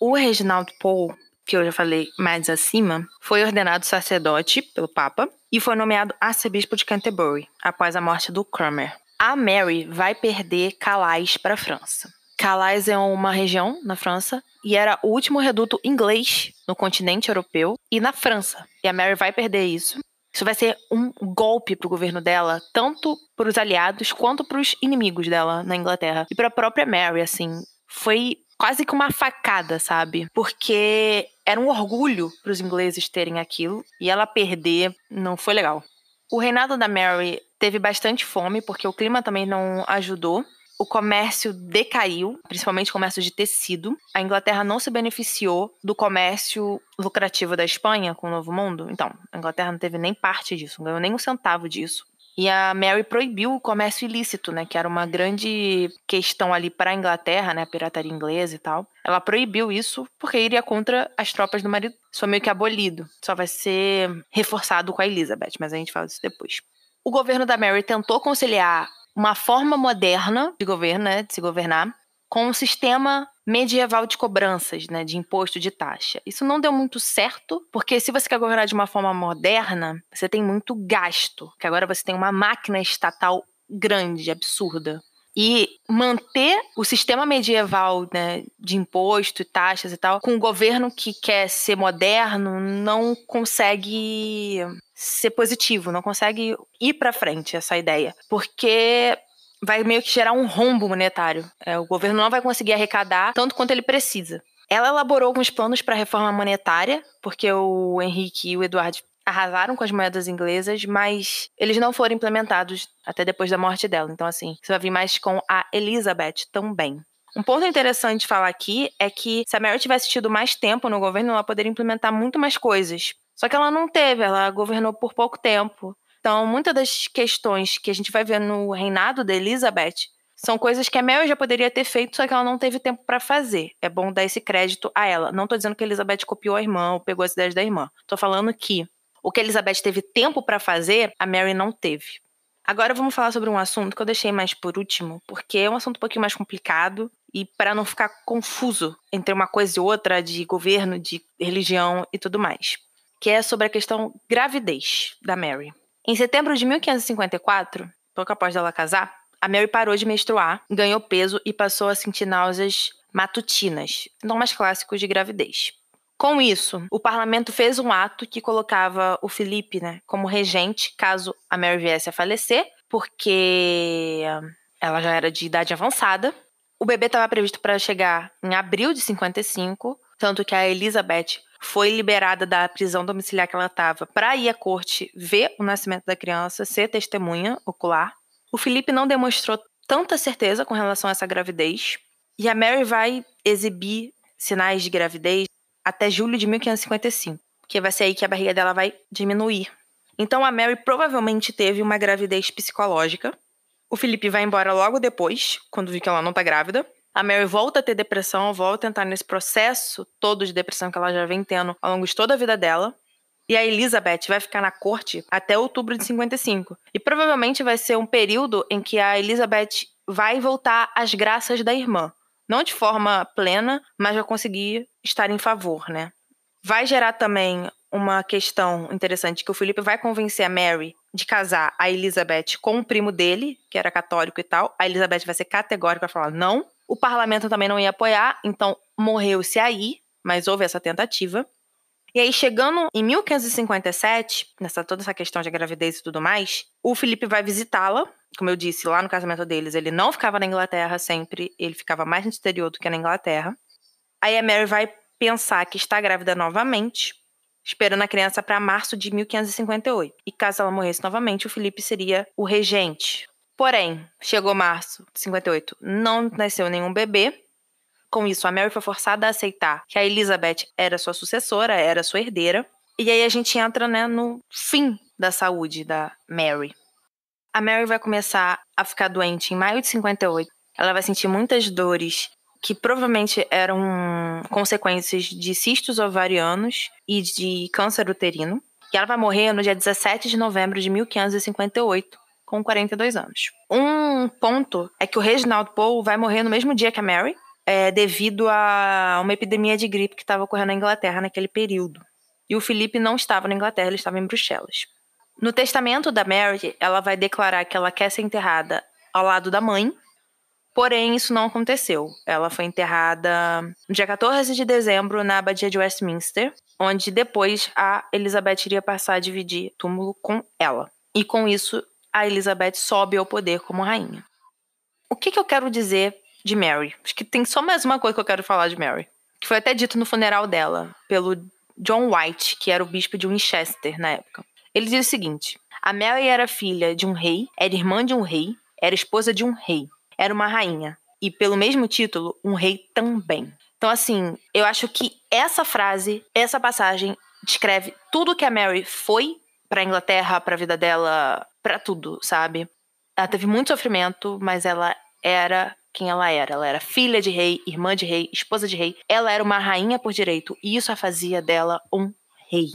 O Reginald Pole, que eu já falei mais acima, foi ordenado sacerdote pelo Papa e foi nomeado arcebispo de Canterbury após a morte do Cranmer. A Mary vai perder Calais para a França. Calais é uma região na França e era o último reduto inglês no continente europeu e na França. E a Mary vai perder isso. Isso vai ser um golpe para o governo dela, tanto para os aliados quanto para os inimigos dela na Inglaterra. E para a própria Mary, assim, foi quase que uma facada, sabe? Porque era um orgulho para os ingleses terem aquilo e ela perder não foi legal. O reinado da Mary teve bastante fome porque o clima também não ajudou o comércio decaiu, principalmente o comércio de tecido. A Inglaterra não se beneficiou do comércio lucrativo da Espanha com o Novo Mundo. Então, a Inglaterra não teve nem parte disso, não ganhou nem um centavo disso. E a Mary proibiu o comércio ilícito, né, que era uma grande questão ali para a Inglaterra, né, a pirataria inglesa e tal. Ela proibiu isso porque iria contra as tropas do marido. Isso foi meio que abolido. Só vai ser reforçado com a Elizabeth, mas a gente fala disso depois. O governo da Mary tentou conciliar uma forma moderna de governo, né, de se governar, com um sistema medieval de cobranças, né, de imposto de taxa. Isso não deu muito certo, porque se você quer governar de uma forma moderna, você tem muito gasto, que agora você tem uma máquina estatal grande, absurda. E manter o sistema medieval né, de imposto e taxas e tal, com um governo que quer ser moderno, não consegue ser positivo, não consegue ir para frente essa ideia, porque vai meio que gerar um rombo monetário. É, o governo não vai conseguir arrecadar tanto quanto ele precisa. Ela elaborou alguns planos para reforma monetária, porque o Henrique e o Eduardo arrasaram com as moedas inglesas, mas eles não foram implementados até depois da morte dela. Então, assim, você vai vir mais com a Elizabeth também. Um ponto interessante de falar aqui é que se a Mary tivesse tido mais tempo no governo, ela poderia implementar muito mais coisas. Só que ela não teve, ela governou por pouco tempo. Então, muitas das questões que a gente vai ver no reinado da Elizabeth são coisas que a Mary já poderia ter feito, só que ela não teve tempo para fazer. É bom dar esse crédito a ela. Não tô dizendo que a Elizabeth copiou a irmã ou pegou as ideias da irmã. Tô falando que o que a Elizabeth teve tempo para fazer, a Mary não teve. Agora vamos falar sobre um assunto que eu deixei mais por último, porque é um assunto um pouquinho mais complicado e para não ficar confuso entre uma coisa e outra de governo, de religião e tudo mais que é sobre a questão gravidez da Mary. Em setembro de 1554, pouco após ela casar, a Mary parou de menstruar, ganhou peso e passou a sentir náuseas matutinas, sintomas clássicos de gravidez. Com isso, o parlamento fez um ato que colocava o Felipe né, como regente caso a Mary viesse a falecer, porque ela já era de idade avançada. O bebê estava previsto para chegar em abril de 55, tanto que a Elizabeth foi liberada da prisão domiciliar que ela estava para ir à corte ver o nascimento da criança, ser testemunha ocular. O Felipe não demonstrou tanta certeza com relação a essa gravidez. E a Mary vai exibir sinais de gravidez até julho de 1555, que vai ser aí que a barriga dela vai diminuir. Então a Mary provavelmente teve uma gravidez psicológica. O Felipe vai embora logo depois, quando viu que ela não tá grávida a Mary volta a ter depressão, volta a entrar nesse processo todo de depressão que ela já vem tendo ao longo de toda a vida dela. E a Elizabeth vai ficar na corte até outubro de 55. E provavelmente vai ser um período em que a Elizabeth vai voltar às graças da irmã. Não de forma plena, mas vai conseguir estar em favor, né? Vai gerar também uma questão interessante que o Felipe vai convencer a Mary de casar a Elizabeth com o primo dele, que era católico e tal. A Elizabeth vai ser categórica para falar não. O parlamento também não ia apoiar, então morreu-se aí, mas houve essa tentativa. E aí, chegando em 1557, nessa toda essa questão de gravidez e tudo mais, o Felipe vai visitá-la. Como eu disse, lá no casamento deles, ele não ficava na Inglaterra sempre, ele ficava mais no exterior do que na Inglaterra. Aí a Mary vai pensar que está grávida novamente, esperando a criança para março de 1558. E caso ela morresse novamente, o Felipe seria o regente, Porém, chegou março de 58, não nasceu nenhum bebê. Com isso, a Mary foi forçada a aceitar que a Elizabeth era sua sucessora, era sua herdeira. E aí a gente entra né, no fim da saúde da Mary. A Mary vai começar a ficar doente em maio de 58. Ela vai sentir muitas dores que provavelmente eram consequências de cistos ovarianos e de câncer uterino. E ela vai morrer no dia 17 de novembro de 1558, com 42 anos. Um ponto é que o Reginald Poe vai morrer no mesmo dia que a Mary, é, devido a uma epidemia de gripe que estava ocorrendo na Inglaterra naquele período. E o Felipe não estava na Inglaterra, ele estava em Bruxelas. No testamento da Mary, ela vai declarar que ela quer ser enterrada ao lado da mãe, porém isso não aconteceu. Ela foi enterrada no dia 14 de dezembro na abadia de Westminster, onde depois a Elizabeth iria passar a dividir túmulo com ela. E com isso, a Elizabeth sobe ao poder como rainha. O que, que eu quero dizer de Mary? Acho que tem só mais uma coisa que eu quero falar de Mary. Que foi até dito no funeral dela, pelo John White, que era o bispo de Winchester na época. Ele diz o seguinte: A Mary era filha de um rei, era irmã de um rei, era esposa de um rei, era uma rainha. E pelo mesmo título, um rei também. Então, assim, eu acho que essa frase, essa passagem, descreve tudo que a Mary foi pra Inglaterra, pra vida dela, pra tudo, sabe? Ela teve muito sofrimento, mas ela era quem ela era. Ela era filha de rei, irmã de rei, esposa de rei. Ela era uma rainha por direito e isso a fazia dela um rei.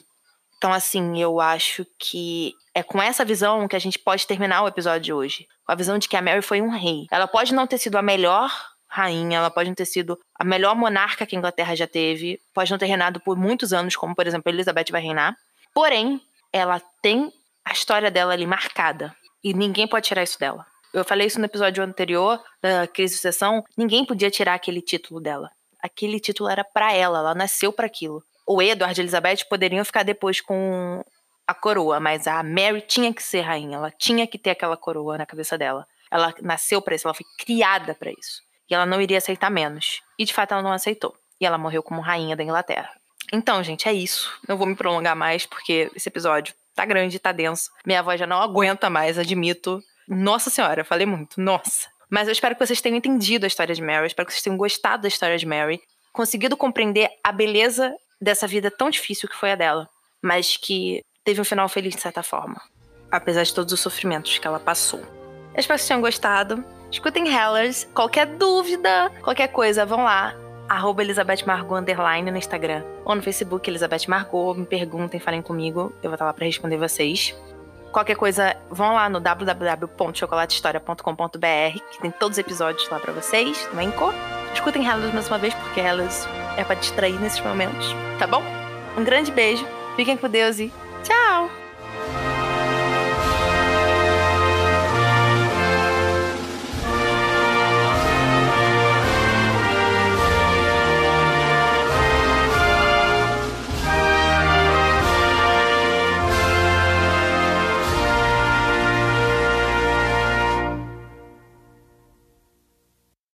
Então, assim, eu acho que é com essa visão que a gente pode terminar o episódio de hoje. Com a visão de que a Mary foi um rei. Ela pode não ter sido a melhor rainha, ela pode não ter sido a melhor monarca que a Inglaterra já teve, pode não ter reinado por muitos anos, como por exemplo Elizabeth vai reinar. Porém, ela tem a história dela ali marcada. E ninguém pode tirar isso dela. Eu falei isso no episódio anterior da crise de sucessão. Ninguém podia tirar aquele título dela. Aquele título era para ela, ela nasceu para aquilo. O Edward e a Elizabeth poderiam ficar depois com a coroa, mas a Mary tinha que ser rainha, ela tinha que ter aquela coroa na cabeça dela. Ela nasceu para isso, ela foi criada para isso. E ela não iria aceitar menos. E de fato ela não aceitou. E ela morreu como rainha da Inglaterra. Então, gente, é isso. Não vou me prolongar mais porque esse episódio tá grande, tá denso. Minha voz já não aguenta mais, admito. Nossa senhora, falei muito, nossa. Mas eu espero que vocês tenham entendido a história de Mary, espero que vocês tenham gostado da história de Mary, conseguido compreender a beleza dessa vida tão difícil que foi a dela, mas que teve um final feliz de certa forma, apesar de todos os sofrimentos que ela passou. Eu espero que vocês tenham gostado. Escutem Hellers. Qualquer dúvida, qualquer coisa, vão lá. Arroba Elizabeth Margot underline no Instagram. Ou no Facebook, Elizabeth Margot. Me perguntem, falem comigo. Eu vou estar lá para responder vocês. Qualquer coisa, vão lá no www.chocolatehistoria.com.br, que tem todos os episódios lá para vocês, no Anchor. Escutem Hellas mais uma vez, porque elas é para distrair nesses momentos, tá bom? Um grande beijo, fiquem com Deus e tchau!